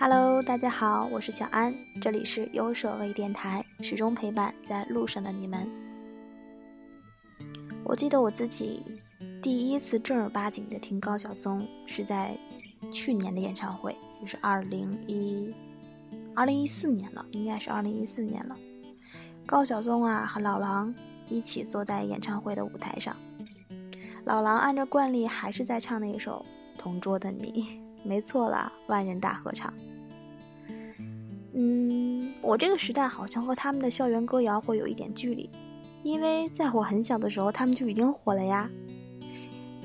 Hello，大家好，我是小安，这里是优舍微电台，始终陪伴在路上的你们。我记得我自己第一次正儿八经的听高晓松是在去年的演唱会，就是二零一二零一四年了，应该是二零一四年了。高晓松啊和老狼一起坐在演唱会的舞台上，老狼按照惯例还是在唱那一首《同桌的你》，没错啦，万人大合唱。嗯，我这个时代好像和他们的校园歌谣会有一点距离。因为在我很小的时候，他们就已经火了呀，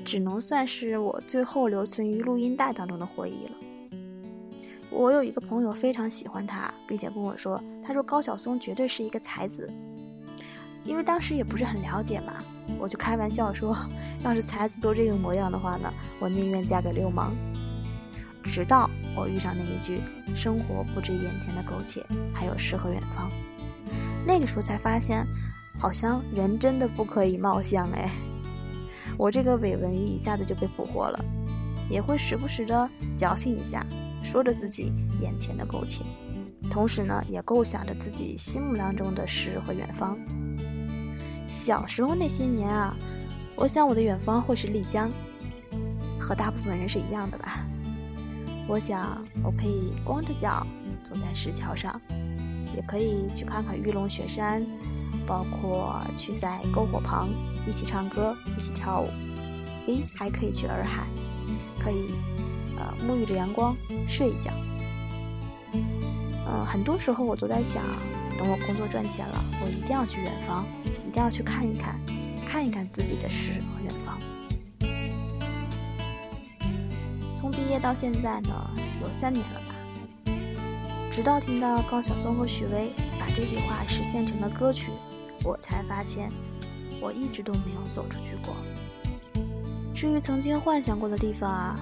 只能算是我最后留存于录音带当中的回忆了。我有一个朋友非常喜欢他，并且跟我说，他说高晓松绝对是一个才子。因为当时也不是很了解嘛，我就开玩笑说，要是才子都这个模样的话呢，我宁愿嫁给流氓。直到我遇上那一句“生活不止眼前的苟且，还有诗和远方”，那个时候才发现。好像人真的不可以貌相哎，我这个伪文艺一下子就被俘获了，也会时不时的矫情一下，说着自己眼前的苟且，同时呢也构想着自己心目当中的诗和远方。小时候那些年啊，我想我的远方会是丽江，和大部分人是一样的吧。我想我可以光着脚走在石桥上，也可以去看看玉龙雪山。包括去在篝火旁一起唱歌、一起跳舞，诶，还可以去洱海，可以呃沐浴着阳光睡一觉。嗯，很多时候我都在想，等我工作赚钱了，我一定要去远方，一定要去看一看，看一看自己的诗和远方。毕业到现在呢，有三年了吧，直到听到高晓松和许巍把这句话实现成了歌曲。我才发现，我一直都没有走出去过。至于曾经幻想过的地方啊，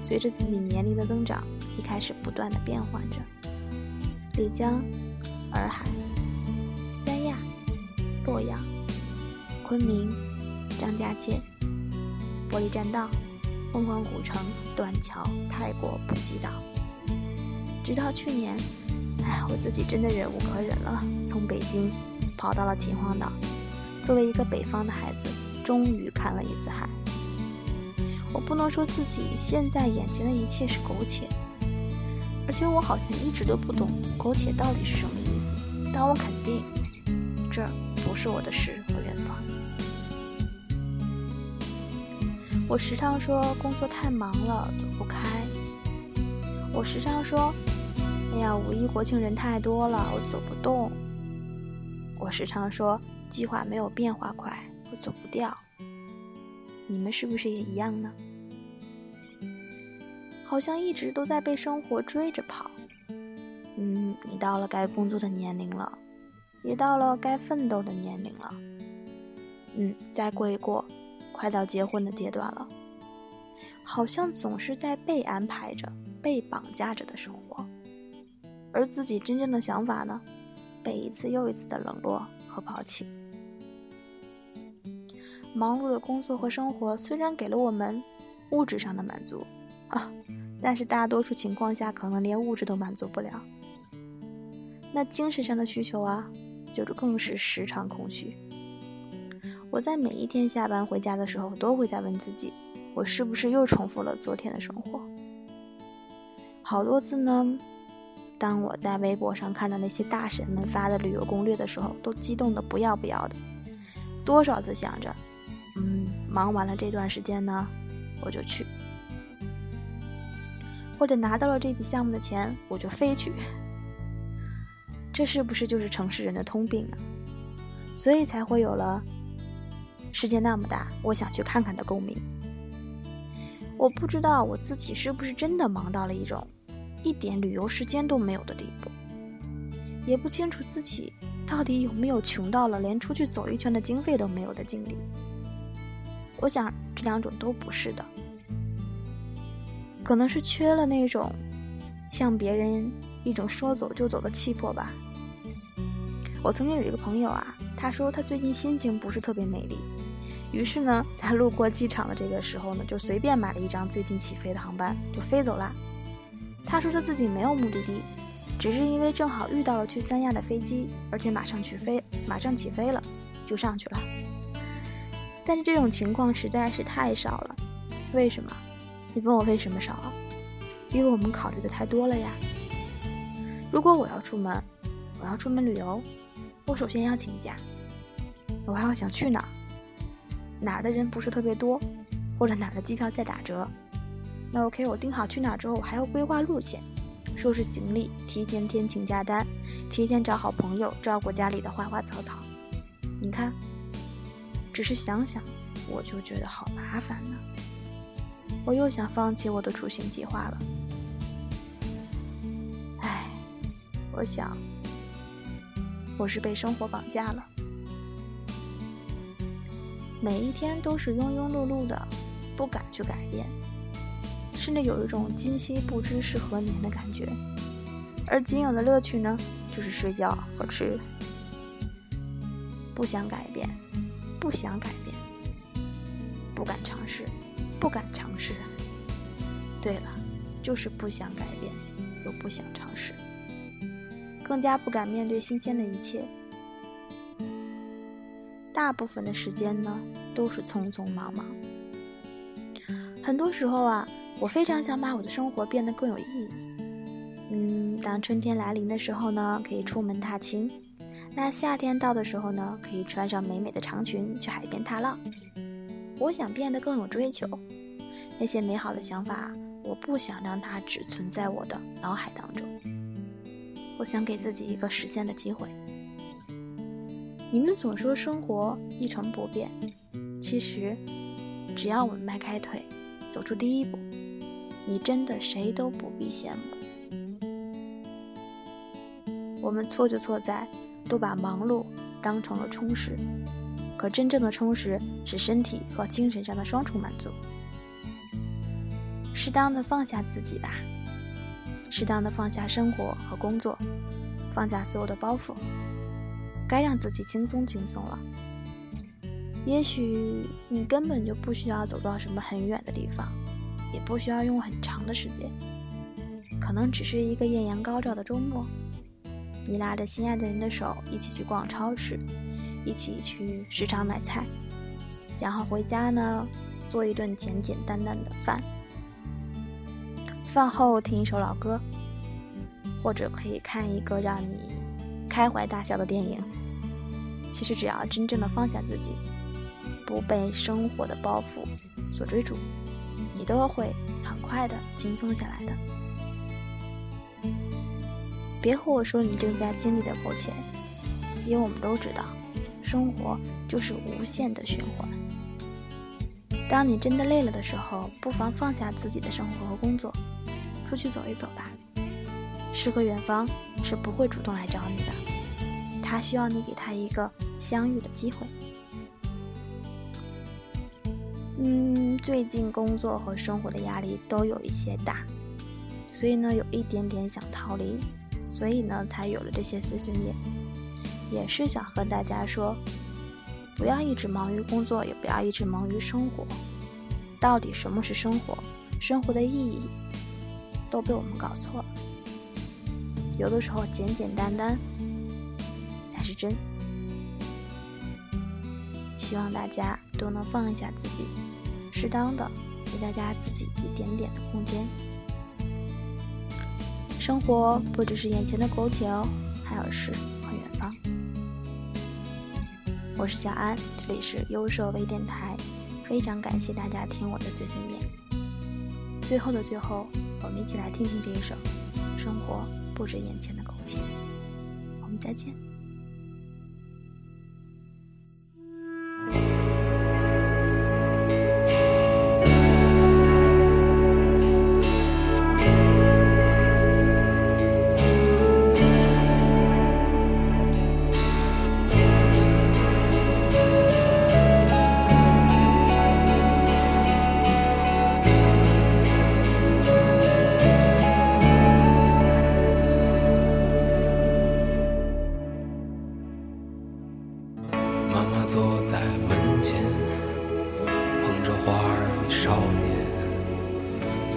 随着自己年龄的增长，一开始不断的变换着。丽江、洱海、三亚、洛阳、昆明、张家界、玻璃栈道、凤凰古城、断桥、泰国普吉岛，直到去年，哎，我自己真的忍无可忍了，从北京。跑到了秦皇岛，作为一个北方的孩子，终于看了一次海。我不能说自己现在眼前的一切是苟且，而且我好像一直都不懂苟且到底是什么意思。但我肯定，这不是我的诗我时常说工作太忙了走不开，我时常说，哎呀，五一国庆人太多了，我走不动。我时常说，计划没有变化快，我走不掉。你们是不是也一样呢？好像一直都在被生活追着跑。嗯，你到了该工作的年龄了，也到了该奋斗的年龄了。嗯，再过一过，快到结婚的阶段了。好像总是在被安排着、被绑架着的生活，而自己真正的想法呢？被一次又一次的冷落和抛弃。忙碌的工作和生活虽然给了我们物质上的满足啊，但是大多数情况下可能连物质都满足不了。那精神上的需求啊，就更是时常空虚。我在每一天下班回家的时候，都会在问自己：我是不是又重复了昨天的生活？好多次呢。当我在微博上看到那些大神们发的旅游攻略的时候，都激动的不要不要的。多少次想着，嗯，忙完了这段时间呢，我就去；或者拿到了这笔项目的钱，我就飞去。这是不是就是城市人的通病呢？所以才会有了“世界那么大，我想去看看”的共鸣。我不知道我自己是不是真的忙到了一种。一点旅游时间都没有的地步，也不清楚自己到底有没有穷到了连出去走一圈的经费都没有的境地。我想这两种都不是的，可能是缺了那种向别人一种说走就走的气魄吧。我曾经有一个朋友啊，他说他最近心情不是特别美丽，于是呢，在路过机场的这个时候呢，就随便买了一张最近起飞的航班，就飞走了。他说他自己没有目的地，只是因为正好遇到了去三亚的飞机，而且马上去飞，马上起飞了，就上去了。但是这种情况实在是太少了，为什么？你问我为什么少？因为我们考虑的太多了呀。如果我要出门，我要出门旅游，我首先要请假，我还要想去哪儿，哪儿的人不是特别多，或者哪儿的机票在打折。那 OK，我订好去哪儿之后，我还要规划路线，收拾行李，提前填请假单，提前找好朋友照顾家里的花花草草。你看。只是想想，我就觉得好麻烦呢。我又想放弃我的出行计划了。唉，我想，我是被生活绑架了。每一天都是庸庸碌碌的，不敢去改变，甚至有一种今夕不知是何年的感觉。而仅有的乐趣呢，就是睡觉和吃。不想改变。不想改变，不敢尝试，不敢尝试。对了，就是不想改变，又不想尝试，更加不敢面对新鲜的一切。大部分的时间呢，都是匆匆忙忙。很多时候啊，我非常想把我的生活变得更有意义。嗯，当春天来临的时候呢，可以出门踏青。那夏天到的时候呢，可以穿上美美的长裙去海边踏浪。我想变得更有追求，那些美好的想法，我不想让它只存在我的脑海当中。我想给自己一个实现的机会。你们总说生活一成不变，其实，只要我们迈开腿，走出第一步，你真的谁都不必羡慕。我们错就错在。都把忙碌当成了充实，可真正的充实是身体和精神上的双重满足。适当的放下自己吧，适当的放下生活和工作，放下所有的包袱，该让自己轻松轻松了。也许你根本就不需要走到什么很远的地方，也不需要用很长的时间，可能只是一个艳阳高照的周末。你拉着心爱的人的手，一起去逛超市，一起去市场买菜，然后回家呢，做一顿简简单单的饭。饭后听一首老歌，或者可以看一个让你开怀大笑的电影。其实只要真正的放下自己，不被生活的包袱所追逐，你都会很快的轻松下来的。别和我说你正在经历的苟且，因为我们都知道，生活就是无限的循环。当你真的累了的时候，不妨放下自己的生活和工作，出去走一走吧。诗和远方是不会主动来找你的，他需要你给他一个相遇的机会。嗯，最近工作和生活的压力都有一些大，所以呢，有一点点想逃离。所以呢，才有了这些碎碎念，也是想和大家说，不要一直忙于工作，也不要一直忙于生活。到底什么是生活？生活的意义都被我们搞错了。有的时候，简简单单才是真。希望大家都能放一下自己，适当的给大家自己一点点的空间。生活不只是眼前的苟且哦，还有诗和远方。我是小安，这里是优设微电台，非常感谢大家听我的碎碎念。最后的最后，我们一起来听听这一首《生活不止眼前的苟且》。我们再见。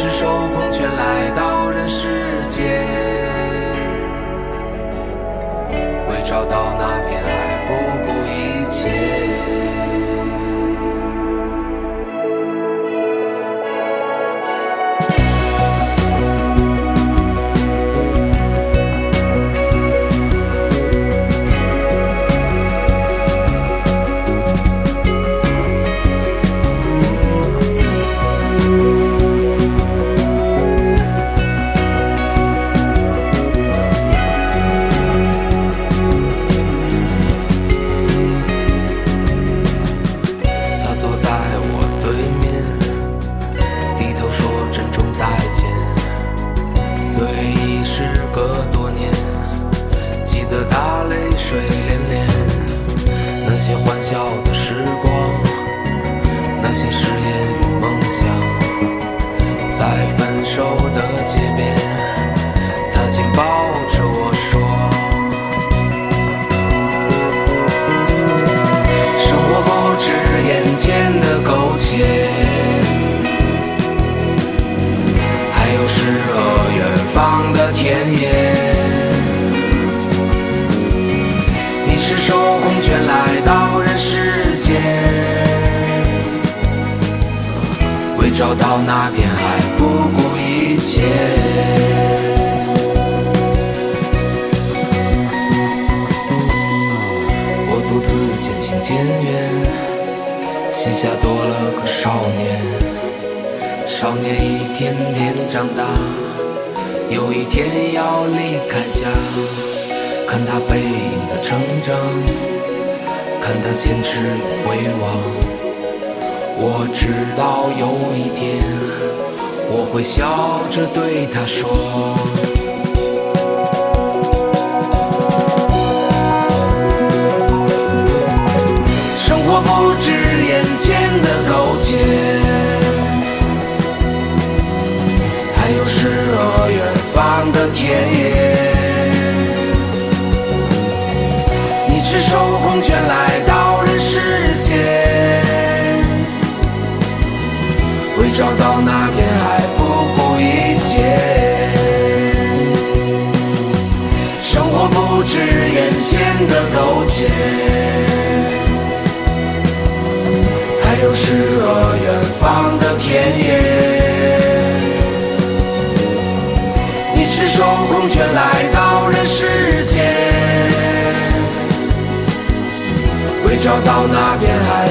赤手空拳来到人世间，为找到那片海空拳来到人世间，为找到那片海不顾一切。我独自渐行渐远，膝下多了个少年。少年一天天长大，有一天要离开家。看他背影的成长，看他坚持回望。我知道有一天，我会笑着对他说。生活不止眼前的苟眼前的苟且。还有诗和远方的田野。你赤手空拳来到人世间，为找到那片海